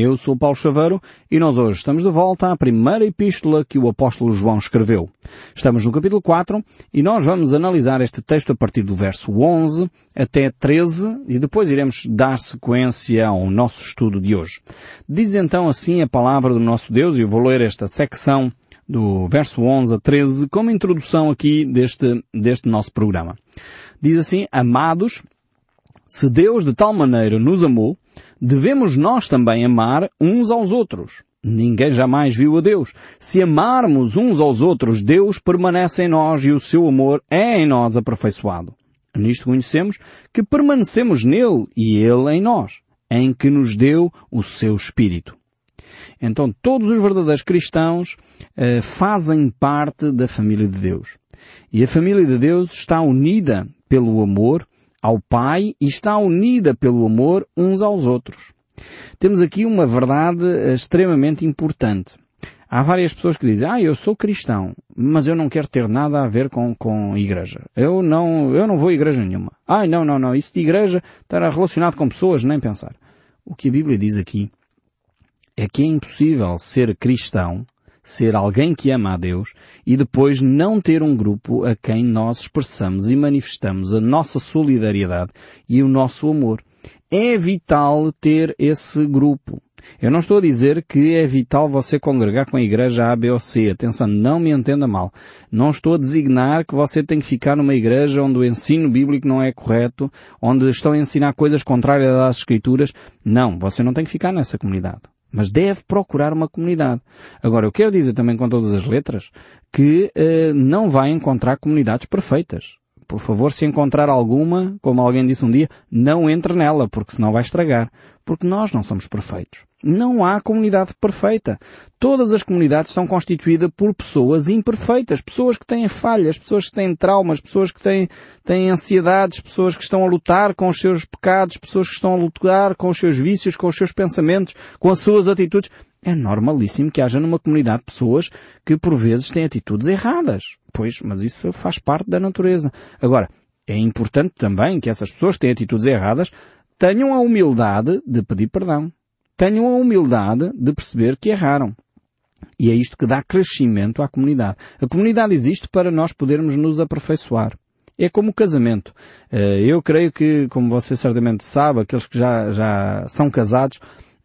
Eu sou Paulo Chaveiro e nós hoje estamos de volta à primeira epístola que o apóstolo João escreveu. Estamos no capítulo 4 e nós vamos analisar este texto a partir do verso 11 até 13 e depois iremos dar sequência ao nosso estudo de hoje. Diz então assim a palavra do nosso Deus e eu vou ler esta secção do verso 11 a 13 como introdução aqui deste, deste nosso programa. Diz assim, amados, se Deus de tal maneira nos amou, devemos nós também amar uns aos outros. Ninguém jamais viu a Deus. Se amarmos uns aos outros, Deus permanece em nós e o seu amor é em nós aperfeiçoado. Nisto conhecemos que permanecemos nele e ele em nós, em que nos deu o seu Espírito. Então todos os verdadeiros cristãos eh, fazem parte da família de Deus. E a família de Deus está unida pelo amor ao Pai e está unida pelo amor uns aos outros. Temos aqui uma verdade eh, extremamente importante. Há várias pessoas que dizem, ah, eu sou cristão, mas eu não quero ter nada a ver com, com igreja. Eu não, eu não vou a igreja nenhuma. Ah, não, não, não, isso de igreja estará relacionado com pessoas, nem pensar. O que a Bíblia diz aqui é que é impossível ser cristão ser alguém que ama a Deus e depois não ter um grupo a quem nós expressamos e manifestamos a nossa solidariedade e o nosso amor. É vital ter esse grupo. Eu não estou a dizer que é vital você congregar com a igreja A, B ou C. Atenção, não me entenda mal. Não estou a designar que você tem que ficar numa igreja onde o ensino bíblico não é correto, onde estão a ensinar coisas contrárias às escrituras. Não, você não tem que ficar nessa comunidade. Mas deve procurar uma comunidade. Agora, eu quero dizer também com todas as letras que eh, não vai encontrar comunidades perfeitas. Por favor, se encontrar alguma, como alguém disse um dia, não entre nela, porque senão vai estragar. Porque nós não somos perfeitos. Não há comunidade perfeita. Todas as comunidades são constituídas por pessoas imperfeitas, pessoas que têm falhas, pessoas que têm traumas, pessoas que têm, têm ansiedades, pessoas que estão a lutar com os seus pecados, pessoas que estão a lutar com os seus vícios, com os seus pensamentos, com as suas atitudes. É normalíssimo que haja numa comunidade pessoas que por vezes têm atitudes erradas. Pois, mas isso faz parte da natureza. Agora, é importante também que essas pessoas que têm atitudes erradas tenham a humildade de pedir perdão tenham a humildade de perceber que erraram. E é isto que dá crescimento à comunidade. A comunidade existe para nós podermos nos aperfeiçoar. É como o casamento. Eh, eu creio que, como você certamente sabe, aqueles que já, já são casados,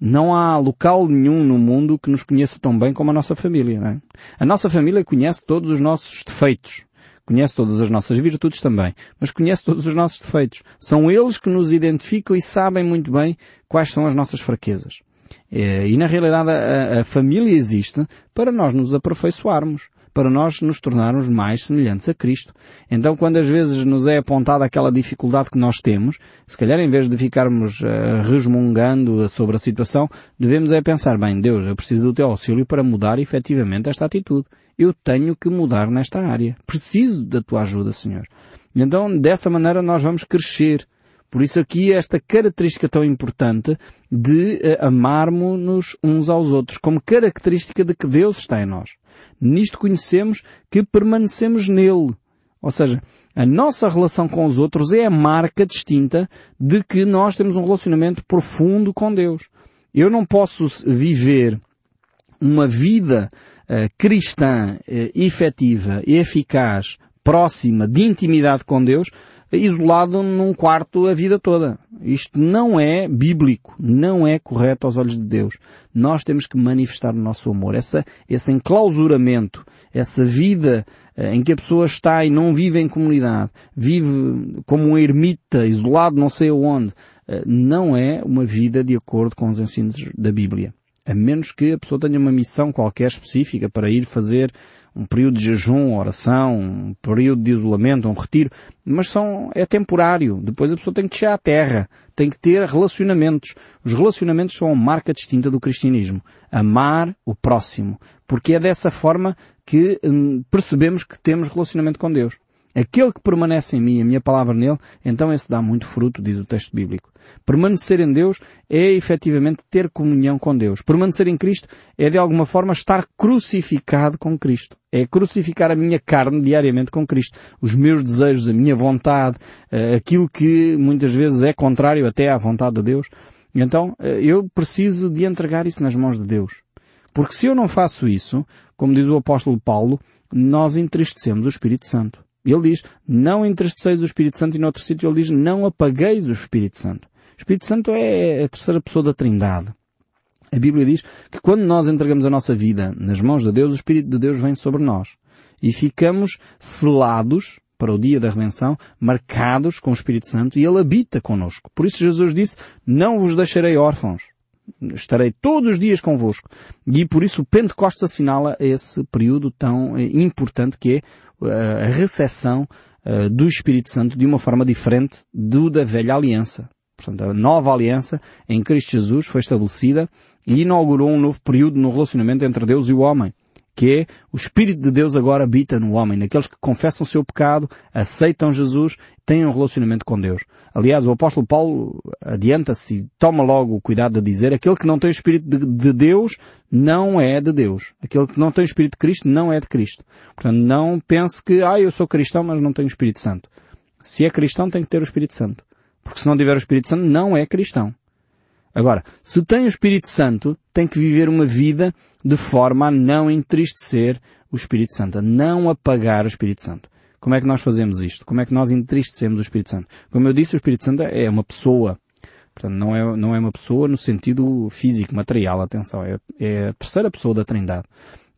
não há local nenhum no mundo que nos conheça tão bem como a nossa família. É? A nossa família conhece todos os nossos defeitos. Conhece todas as nossas virtudes também, mas conhece todos os nossos defeitos. São eles que nos identificam e sabem muito bem quais são as nossas fraquezas. É, e na realidade a, a família existe para nós nos aperfeiçoarmos para nós nos tornarmos mais semelhantes a Cristo. Então, quando às vezes nos é apontada aquela dificuldade que nós temos, se calhar em vez de ficarmos uh, resmungando sobre a situação, devemos é pensar, bem, Deus, eu preciso do teu auxílio para mudar efetivamente esta atitude. Eu tenho que mudar nesta área. Preciso da tua ajuda, Senhor. Então, dessa maneira nós vamos crescer. Por isso aqui esta característica tão importante de uh, amarmos-nos uns aos outros, como característica de que Deus está em nós. Nisto conhecemos que permanecemos nele. Ou seja, a nossa relação com os outros é a marca distinta de que nós temos um relacionamento profundo com Deus. Eu não posso viver uma vida uh, cristã uh, efetiva, eficaz, próxima, de intimidade com Deus, isolado num quarto a vida toda. Isto não é bíblico, não é correto aos olhos de Deus. Nós temos que manifestar o nosso amor. Essa, esse enclausuramento, essa vida eh, em que a pessoa está e não vive em comunidade, vive como um ermita, isolado não sei aonde, eh, não é uma vida de acordo com os ensinos da Bíblia. A menos que a pessoa tenha uma missão qualquer específica para ir fazer um período de jejum, oração, um período de isolamento, um retiro, mas são, é temporário. Depois a pessoa tem que descer à terra, tem que ter relacionamentos. Os relacionamentos são a marca distinta do cristianismo. Amar o próximo. Porque é dessa forma que hum, percebemos que temos relacionamento com Deus. Aquele que permanece em mim, a minha palavra nele, então esse dá muito fruto, diz o texto bíblico. Permanecer em Deus é efetivamente ter comunhão com Deus. Permanecer em Cristo é de alguma forma estar crucificado com Cristo. É crucificar a minha carne diariamente com Cristo. Os meus desejos, a minha vontade, eh, aquilo que muitas vezes é contrário até à vontade de Deus. Então eh, eu preciso de entregar isso nas mãos de Deus. Porque se eu não faço isso, como diz o apóstolo Paulo, nós entristecemos o Espírito Santo. Ele diz, não entristeceis o Espírito Santo e no outro sítio ele diz, não apagueis o Espírito Santo. O Espírito Santo é a terceira pessoa da Trindade. A Bíblia diz que quando nós entregamos a nossa vida nas mãos de Deus, o Espírito de Deus vem sobre nós. E ficamos selados para o dia da redenção, marcados com o Espírito Santo e Ele habita connosco. Por isso Jesus disse, não vos deixarei órfãos. Estarei todos os dias convosco. E por isso o Pentecostes assinala esse período tão eh, importante que é eh, a recepção eh, do Espírito Santo de uma forma diferente do da velha aliança. Portanto, a nova aliança em Cristo Jesus foi estabelecida e inaugurou um novo período no relacionamento entre Deus e o homem que é o Espírito de Deus agora habita no homem, naqueles que confessam o seu pecado, aceitam Jesus, têm um relacionamento com Deus. Aliás, o apóstolo Paulo adianta-se e toma logo o cuidado de dizer aquele que não tem o Espírito de, de, Deus não é de Deus. Aquele que não tem o Espírito de Cristo não é de Cristo. Portanto, não pense que, ah, eu sou cristão, mas não tenho o Espírito Santo. Se é cristão, tem que ter o Espírito Santo. Porque se não tiver o Espírito Santo, não é cristão. Agora, se tem o Espírito Santo, tem que viver uma vida de forma a não entristecer o Espírito Santo, a não apagar o Espírito Santo. Como é que nós fazemos isto? Como é que nós entristecemos o Espírito Santo? Como eu disse, o Espírito Santo é uma pessoa. Portanto, não é, não é uma pessoa no sentido físico, material, atenção. É, é a terceira pessoa da Trindade.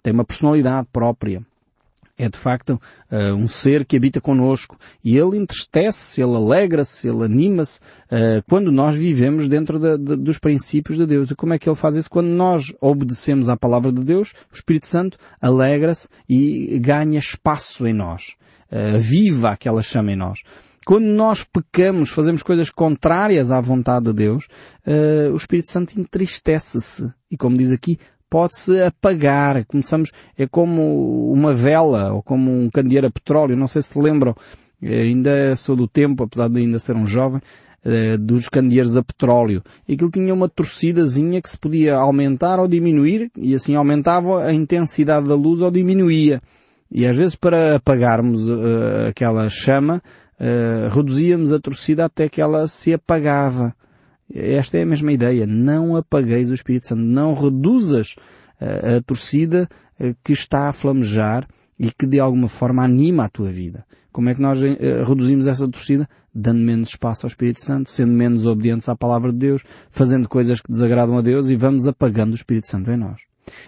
Tem uma personalidade própria é de facto uh, um ser que habita connosco e ele entristece-se, ele alegra-se, ele anima-se uh, quando nós vivemos dentro de, de, dos princípios de Deus. E como é que ele faz isso? Quando nós obedecemos à palavra de Deus, o Espírito Santo alegra-se e ganha espaço em nós. Uh, viva aquela chama em nós. Quando nós pecamos, fazemos coisas contrárias à vontade de Deus, uh, o Espírito Santo entristece-se. E como diz aqui, pode-se apagar. Começamos, é como uma vela ou como um candeeiro a petróleo. Não sei se lembram, eh, ainda sou do tempo, apesar de ainda ser um jovem, eh, dos candeeiros a petróleo. Aquilo tinha uma torcidazinha que se podia aumentar ou diminuir e assim aumentava a intensidade da luz ou diminuía. E às vezes para apagarmos uh, aquela chama, uh, reduzíamos a torcida até que ela se apagava. Esta é a mesma ideia. Não apagueis o Espírito Santo. Não reduzas a, eh, a torcida eh, que está a flamejar e que de alguma forma anima a tua vida. Como é que nós uh, reduzimos essa torcida? Dando menos espaço ao Espírito Santo, sendo menos obedientes à palavra de Deus, fazendo coisas que desagradam a Deus e vamos apagando o Espírito Santo em nós.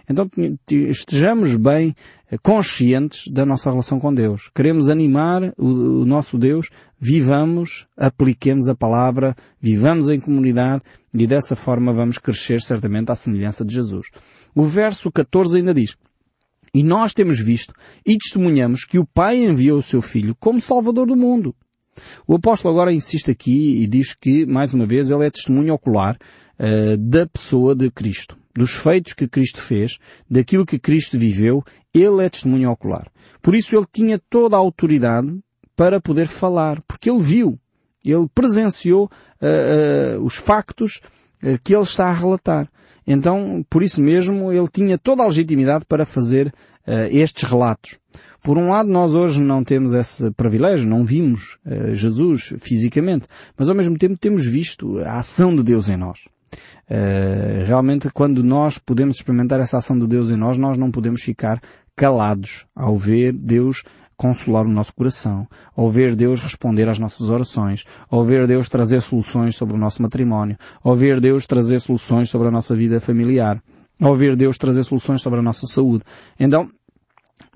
Então estejamos bem eh, conscientes da nossa relação com Deus. Queremos animar o, o, nosso Deus, vivamos, apliquemos a palavra, vivamos em comunidade e dessa forma vamos crescer certamente à semelhança de Jesus. O verso 14 ainda diz, e nós temos visto e testemunhamos que o Pai enviou o seu Filho como Salvador do mundo. O apóstolo agora insiste aqui e diz que, mais uma vez, ele é testemunho ocular uh, da pessoa de Cristo dos feitos que Cristo fez, daquilo que Cristo viveu, ele é testemunho ocular. Por isso ele tinha toda a autoridade para poder falar, porque ele viu, ele presenciou uh, uh, os factos uh, que ele está a relatar. Então, por isso mesmo, ele tinha toda a legitimidade para fazer estes relatos. Por um lado, nós hoje não temos esse privilégio, não vimos Jesus fisicamente, mas ao mesmo tempo temos visto a ação de Deus em nós. Uh, realmente, quando nós podemos experimentar essa ação de Deus em nós, nós não podemos ficar calados ao ver Deus consolar o nosso coração, ao ver Deus responder às nossas orações, ao ver Deus trazer soluções sobre o nosso matrimónio, ao ver Deus trazer soluções sobre a nossa vida familiar, ao ver Deus trazer soluções sobre a nossa saúde. Então,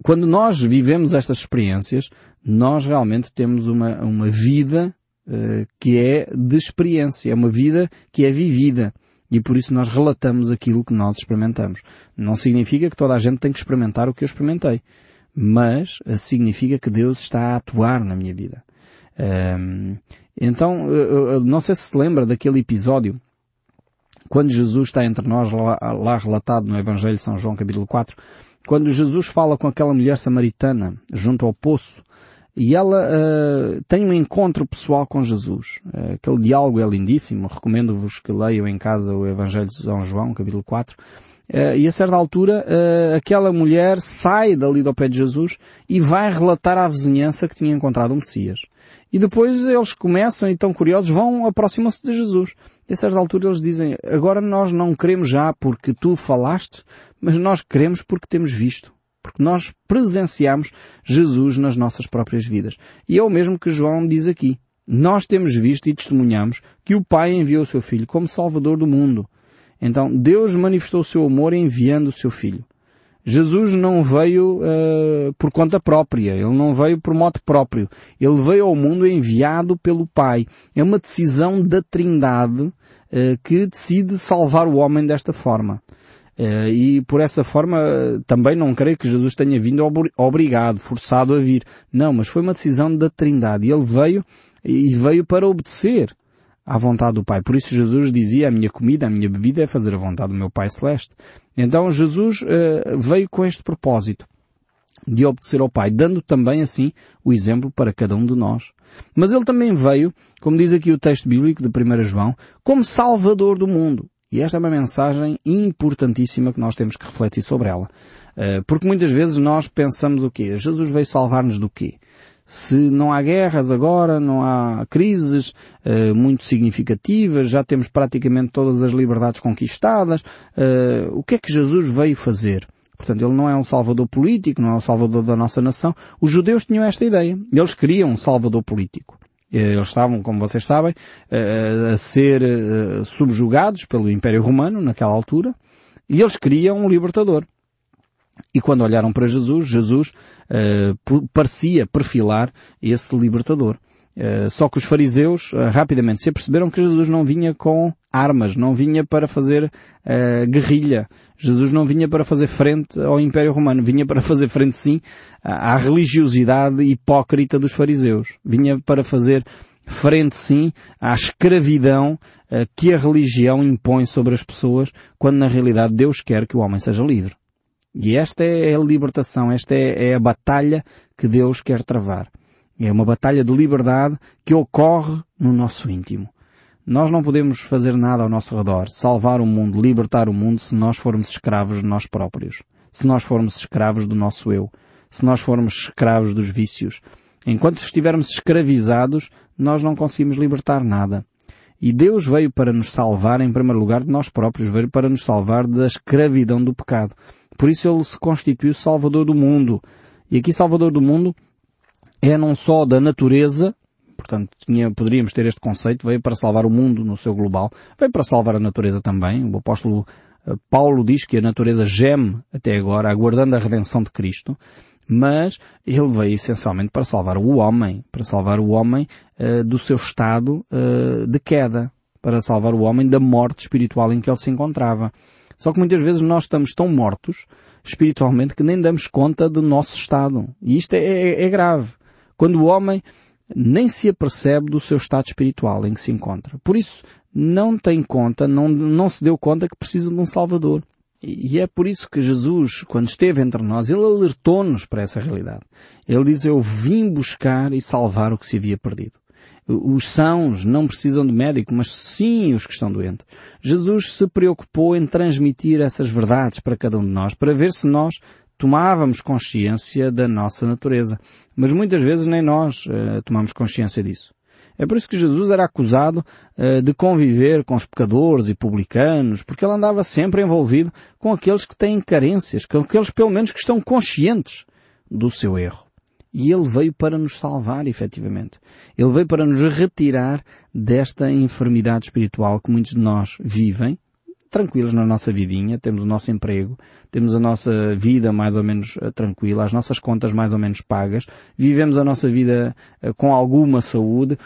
quando nós vivemos estas experiências, nós realmente temos uma, uma vida uh, que é de experiência, é uma vida que é vivida. E por isso nós relatamos aquilo que nós experimentamos. Não significa que toda a gente tem que experimentar o que eu experimentei. Mas eh, significa que Deus está a atuar na minha vida. Um, então, não sei se se lembra daquele episódio quando Jesus está entre nós, lá, lá, relatado no Evangelho de São João, capítulo 4, quando Jesus fala com aquela mulher samaritana junto ao poço, e ela uh, tem um encontro pessoal com Jesus. Uh, aquele diálogo é lindíssimo. Recomendo-vos que leiam em casa o Evangelho de São João, capítulo 4. Uh, e a certa altura, aquela mulher sai dali do pé de Jesus e vai relatar à vizinhança que tinha encontrado o Messias. E depois eles começam e tão curiosos, vão, aproximam-se de Jesus. E a certa altura eles dizem, agora nós não queremos já porque tu falaste, mas nós queremos porque temos visto. Porque nós presenciamos Jesus nas nossas próprias vidas. E é o mesmo que João diz aqui. Nós temos visto e testemunhamos que o Pai enviou o seu Filho como Salvador do mundo. Então, Deus manifestou o seu amor enviando o seu Filho. Jesus não veio uh, por conta própria, ele não veio por modo próprio. Ele veio ao mundo enviado pelo Pai. É uma decisão da Trindade uh, que decide salvar o homem desta forma. Uh, e por essa forma também não creio que Jesus tenha vindo obrigado, forçado a vir. Não, mas foi uma decisão da Trindade. Ele veio e veio para obedecer à vontade do Pai. Por isso Jesus dizia, a minha comida, a minha bebida é fazer a vontade do meu Pai Celeste. Então Jesus uh, veio com este propósito de obedecer ao Pai, dando também assim o exemplo para cada um de nós. Mas ele também veio, como diz aqui o texto bíblico de 1 João, como Salvador do mundo. E esta é uma mensagem importantíssima que nós temos que refletir sobre ela. Uh, porque muitas vezes nós pensamos o quê? Jesus veio salvar-nos do quê? se não há guerras agora, não há crises uh, muito significativas, já temos praticamente todas as liberdades conquistadas, uh, o que é que Jesus veio fazer? Portanto, ele não é um salvador político, não é um salvador da nossa nação. Os judeus tinham esta ideia. Eles queriam um salvador político. Eh, eles estavam, como vocês sabem, a ser subjugados pelo Império Romano naquela altura e eles queriam um libertador. E quando olharam para Jesus, Jesus parecia perfilar esse libertador. Uh, só que os fariseus uh, rapidamente se aperceberam que Jesus não vinha com armas, não vinha para fazer guerrilha. Jesus não vinha para fazer frente ao Império Romano, vinha para fazer frente sim à religiosidade hipócrita dos fariseus. Vinha para fazer frente sim à escravidão que a religião impõe sobre as pessoas, quando na realidade Deus quer que o homem seja livre. E esta é a libertação, esta é, é a batalha que Deus quer travar. É uma batalha de liberdade que ocorre no nosso íntimo. Nós não podemos fazer nada ao nosso redor, salvar o mundo, libertar o mundo, se nós formos escravos de nós próprios. Se nós formos escravos do nosso eu. Se nós formos escravos dos vícios. Enquanto estivermos escravizados, nós não conseguimos libertar nada. E Deus veio para nos salvar, em primeiro lugar, de nós próprios, veio para nos salvar da escravidão do pecado. Por isso ele se constituiu Salvador do mundo. E aqui Salvador do mundo é não só da natureza, portanto tinha, poderíamos ter este conceito, veio para salvar o mundo no seu global, veio para salvar a natureza também. O apóstolo eh, Paulo diz que a natureza geme até agora, aguardando a redenção de Cristo, mas ele veio essencialmente para salvar o homem, para salvar o homem uh, do seu estado uh, de queda, para salvar o homem da morte espiritual em que ele se encontrava. Só que muitas vezes nós estamos tão mortos espiritualmente que nem damos conta do nosso estado. E isto é, é, é grave. Quando o homem nem se apercebe do seu estado espiritual em que se encontra. Por isso, não tem conta, não, não se deu conta que precisa de um Salvador. E é por isso que Jesus, quando esteve entre nós, ele alertou-nos para essa realidade. Ele diz, eu vim buscar e salvar o que se havia perdido. Os sãos não precisam de médico, mas sim os que estão doentes. Jesus se preocupou em transmitir essas verdades para cada um de nós, para ver se nós tomávamos consciência da nossa natureza. Mas muitas vezes nem nós uh, tomamos consciência disso. É por isso que Jesus era acusado uh, de conviver com os pecadores e publicanos, porque ele andava sempre envolvido com aqueles que têm carências, com aqueles pelo menos que estão conscientes do seu erro. E Ele veio para nos salvar, efetivamente. Ele veio para nos retirar desta enfermidade espiritual que muitos de nós vivem, tranquilos na nossa vidinha, temos o nosso emprego, temos a nossa vida mais ou menos eh, tranquila, as nossas contas mais ou menos pagas, vivemos a nossa vida eh, com alguma saúde,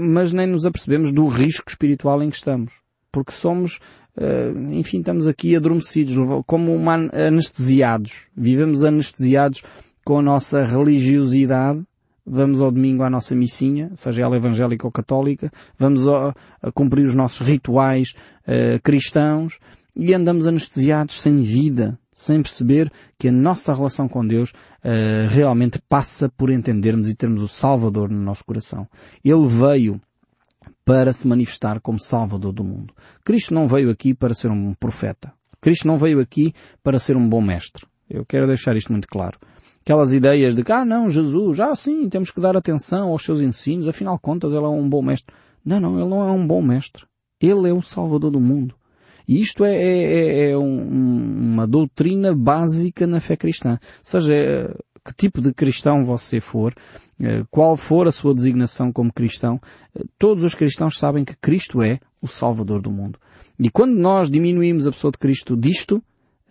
mas nem nos apercebemos do risco espiritual em que estamos. Porque somos, eh, enfim, estamos aqui adormecidos, como anestesiados. Vivemos anestesiados com a nossa religiosidade, vamos ao domingo à nossa missinha, seja ela evangélica ou católica, vamos a, a cumprir os nossos rituais uh, cristãos e andamos anestesiados sem vida, sem perceber que a nossa relação com Deus uh, realmente passa por entendermos e termos o Salvador no nosso coração. Ele veio para se manifestar como Salvador do mundo. Cristo não veio aqui para ser um profeta. Cristo não veio aqui para ser um bom mestre. Eu quero deixar isto muito claro. Aquelas ideias de que, ah não, Jesus, ah sim, temos que dar atenção aos seus ensinos, afinal contas ele é um bom mestre. Não, não, ele não é um bom mestre. Ele é o Salvador do mundo. E isto é, é, é, é um, uma doutrina básica na fé cristã. Seja, que tipo de cristão você for, eh, qual for a sua designação como cristão, eh, todos os cristãos sabem que Cristo é o Salvador do mundo. E quando nós diminuímos a pessoa de Cristo disto,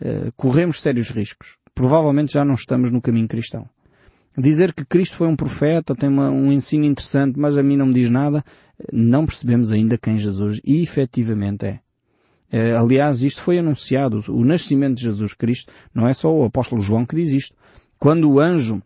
eh, corremos sérios riscos. Provavelmente já não estamos no caminho cristão. Dizer que Cristo foi um profeta, tem uma, um ensino interessante, mas a mim não me diz nada, não percebemos ainda quem Jesus efetivamente é. Aliás, isto foi anunciado. O nascimento de Jesus Cristo não é só o apóstolo João que diz isto. Quando o anjo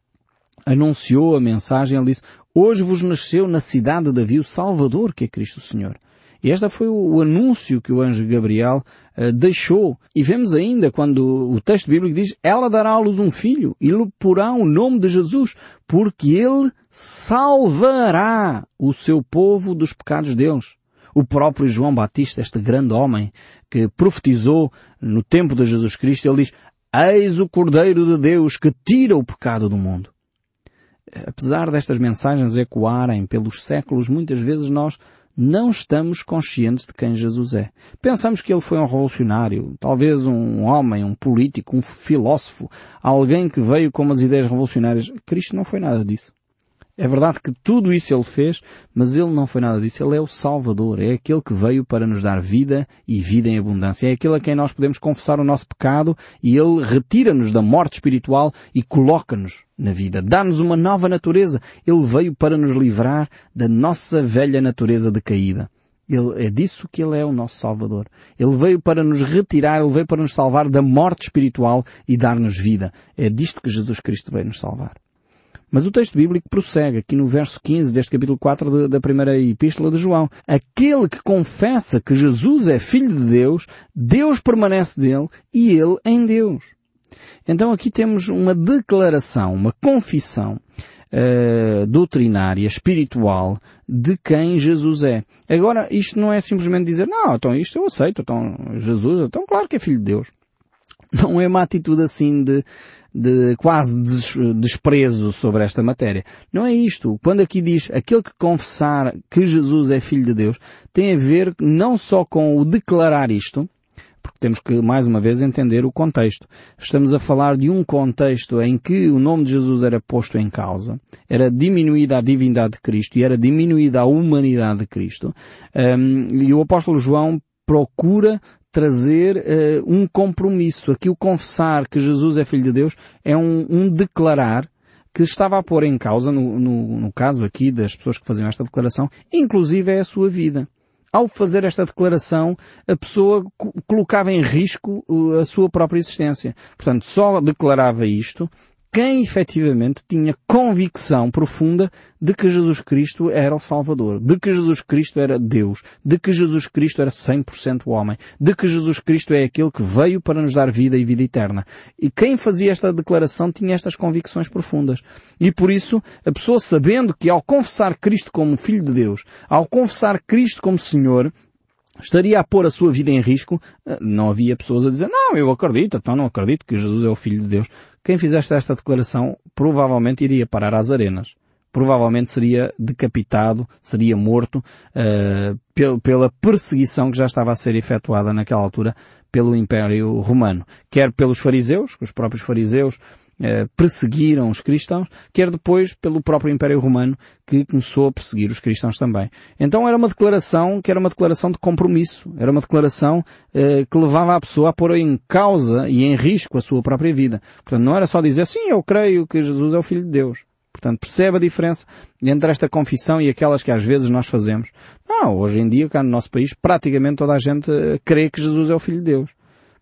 anunciou a mensagem, ele disse, hoje vos nasceu na cidade de Davi o Salvador, que é Cristo Senhor. E este foi o, anúncio que o anjo Gabriel uh, deixou. E vemos ainda quando o texto bíblico diz, ela dará à luz um filho e lhe porá o nome de Jesus, porque ele salvará o seu povo dos pecados deles. O próprio João Batista, este grande homem que profetizou no tempo de Jesus Cristo, ele diz, Eis o Cordeiro de Deus que tira o pecado do mundo. Apesar destas mensagens ecoarem pelos séculos, muitas vezes nós não estamos conscientes de quem Jesus é. Pensamos que ele foi um revolucionário, talvez um homem, um político, um filósofo, alguém que veio com umas ideias revolucionárias. Cristo não foi nada disso. É verdade que tudo isso ele fez, mas ele não foi nada disso. Ele é o Salvador. É aquele que veio para nos dar vida e vida em abundância. É aquele a quem nós podemos confessar o nosso pecado e ele retira-nos da morte espiritual e coloca-nos na vida. Dá-nos uma nova natureza. Ele veio para nos livrar da nossa velha natureza decaída. Ele, é disso que Ele é o nosso Salvador. Ele veio para nos retirar, Ele veio para nos salvar da morte espiritual e dar-nos vida. É disto que Jesus Cristo veio nos salvar. Mas o texto bíblico prossegue aqui no verso 15 deste capítulo 4 da primeira epístola de João. Aquele que confessa que Jesus é Filho de Deus, Deus permanece dele e ele em Deus. Então aqui temos uma declaração, uma confissão uh, doutrinária, espiritual, de quem Jesus é. Agora, isto não é simplesmente dizer, não, então isto eu aceito, então Jesus, então claro que é Filho de Deus. Não é uma atitude assim de, de quase desprezo sobre esta matéria. Não é isto. Quando aqui diz aquele que confessar que Jesus é Filho de Deus, tem a ver não só com o declarar isto, porque temos que, mais uma vez, entender o contexto. Estamos a falar de um contexto em que o nome de Jesus era posto em causa, era diminuída a divindade de Cristo e era diminuída a humanidade de Cristo. Um, e o apóstolo João procura trazer uh, um compromisso. Aqui o confessar que Jesus é Filho de Deus é um, um declarar que estava a pôr em causa, no, no, no, caso aqui das pessoas que faziam esta declaração, inclusive é a sua vida. Ao fazer esta declaração, a pessoa colocava em risco a sua própria existência. Portanto, só declarava isto quem efetivamente tinha convicção profunda de que Jesus Cristo era o Salvador, de que Jesus Cristo era Deus, de que Jesus Cristo era 100% homem, de que Jesus Cristo é aquele que veio para nos dar vida e vida eterna. E quem fazia esta declaração tinha estas convicções profundas. E por isso, a pessoa sabendo que ao confessar Cristo como Filho de Deus, ao confessar Cristo como Senhor, estaria a pôr a sua vida em risco, eh, não havia pessoas a dizer, não, eu acredito, então não acredito que Jesus é o Filho de Deus. Quem fizesse esta declaração provavelmente iria parar às arenas. Provavelmente seria decapitado, seria morto uh, pela perseguição que já estava a ser efetuada naquela altura pelo Império Romano. Quer pelos fariseus, os próprios fariseus eh, perseguiram os cristãos, quer depois pelo próprio Império Romano que começou a perseguir os cristãos também. Então era uma declaração que era uma declaração de compromisso, era uma declaração eh, que levava a pessoa a pôr em causa e em risco a sua própria vida. Portanto, não era só dizer sim, eu creio que Jesus é o Filho de Deus. Portanto, percebe a diferença entre esta confissão e aquelas que às vezes nós fazemos. Não, hoje em dia, cá no nosso país, praticamente toda a gente eh, crê que Jesus é o Filho de Deus.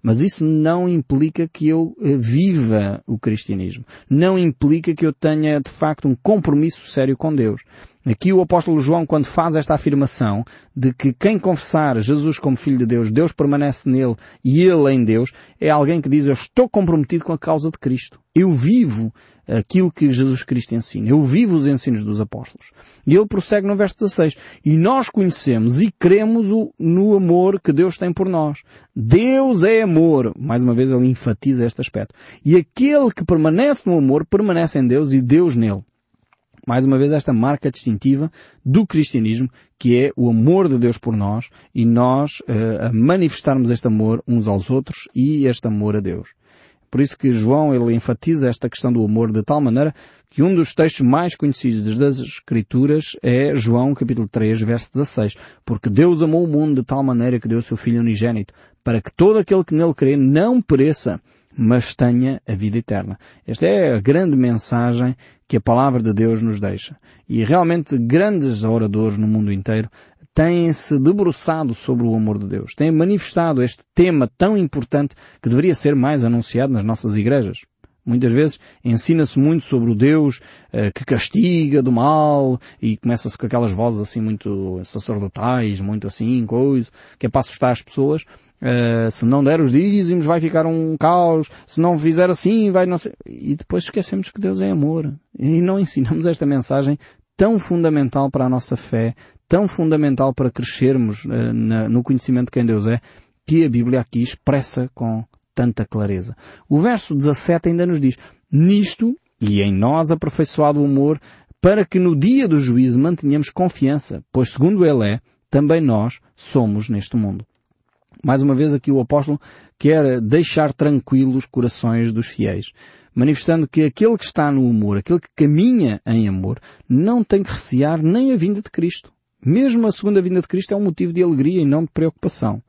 Mas isso não implica que eu eh, viva o cristianismo. Não implica que eu tenha, de facto, um compromisso sério com Deus. Aqui o apóstolo João, quando faz esta afirmação de que quem confessar Jesus como Filho de Deus, Deus permanece nele e ele em Deus, é alguém que diz eu estou comprometido com a causa de Cristo. Eu vivo aquilo que Jesus Cristo ensina. Eu vivo os ensinos dos apóstolos. E ele prossegue no verso 16. E nós conhecemos e cremos no amor que Deus tem por nós. Deus é amor. Mais uma vez ele enfatiza este aspecto. E aquele que permanece no amor permanece em Deus e Deus nele mais uma vez esta marca distintiva do cristianismo, que é o amor de Deus por nós e nós uh, manifestarmos este amor uns aos outros e este amor a Deus. Por isso que João ele enfatiza esta questão do amor de tal maneira que um dos textos mais conhecidos das Escrituras é João capítulo 3 verso 16. Porque Deus amou o mundo de tal maneira que deu o seu Filho unigênito para que todo aquele que nele crê não pereça, mas tenha a vida eterna. Esta é a grande mensagem que a palavra de Deus nos deixa. E realmente grandes oradores no mundo inteiro têm-se debruçado sobre o amor de Deus, têm manifestado este tema tão importante que deveria ser mais anunciado nas nossas igrejas. Muitas vezes ensina-se muito sobre o Deus uh, que castiga do mal e começa-se com aquelas vozes assim muito sacerdotais, muito assim, coisa, que é para assustar as pessoas. Uh, se não der os dízimos vai ficar um caos, se não fizer assim vai não sei... E depois esquecemos que Deus é amor. E não ensinamos esta mensagem tão fundamental para a nossa fé, tão fundamental para crescermos uh, na, no conhecimento de quem Deus é, que a Bíblia aqui expressa com tanta clareza. O verso 17 ainda nos diz, nisto, e em nós aperfeiçoado o amor, para que no dia do juízo mantenhamos confiança, pois segundo Ele é, também nós somos neste mundo. Mais uma vez aqui o apóstolo quer deixar tranquilos os corações dos fiéis, manifestando que aquele que está no amor, aquele que caminha em amor, não tem que recear nem a vinda de Cristo. Mesmo a segunda vinda de Cristo é um motivo de alegria e não de preocupação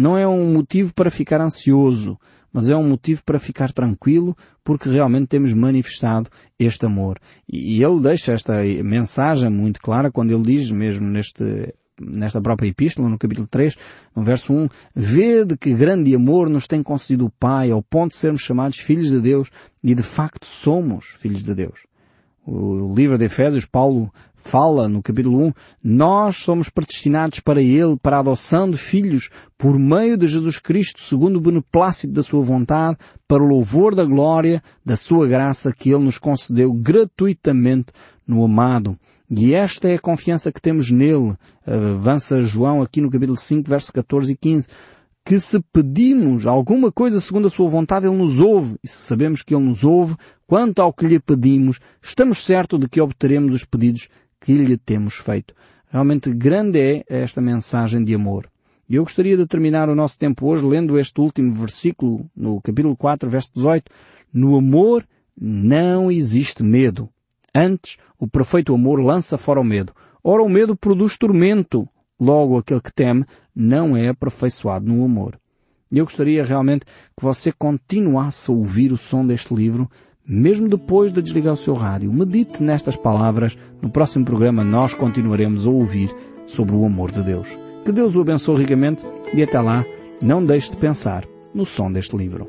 não é um motivo para ficar ansioso, mas é um motivo para ficar tranquilo, porque realmente temos manifestado este amor. E ele deixa esta mensagem muito clara quando ele diz mesmo neste nesta própria epístola, no capítulo 3, no verso 1, Vede que grande amor nos tem concedido o Pai ao ponto de sermos chamados filhos de Deus e de facto somos filhos de Deus. O livro de Efésios, Paulo fala no capítulo 1, nós somos predestinados para Ele, para a adoção de filhos, por meio de Jesus Cristo, segundo o beneplácito da Sua vontade, para o louvor da glória da Sua graça que Ele nos concedeu gratuitamente no amado. E esta é a confiança que temos nele. Avança João aqui no capítulo 5, versos 14 e 15 que se pedimos alguma coisa segundo a sua vontade, Ele nos ouve. E se sabemos que Ele nos ouve, quanto ao que lhe pedimos, estamos certos de que obteremos os pedidos que lhe temos feito. Realmente grande é esta mensagem de amor. E eu gostaria de terminar o nosso tempo hoje lendo este último versículo, no capítulo 4, verso 18. No amor não existe medo. Antes, o perfeito amor lança fora o medo. Ora, o medo produz tormento. Logo, aquele que teme não é aperfeiçoado no amor. Eu gostaria realmente que você continuasse a ouvir o som deste livro, mesmo depois de desligar o seu rádio. Medite nestas palavras. No próximo programa nós continuaremos a ouvir sobre o amor de Deus. Que Deus o abençoe ricamente e até lá, não deixe de pensar no som deste livro.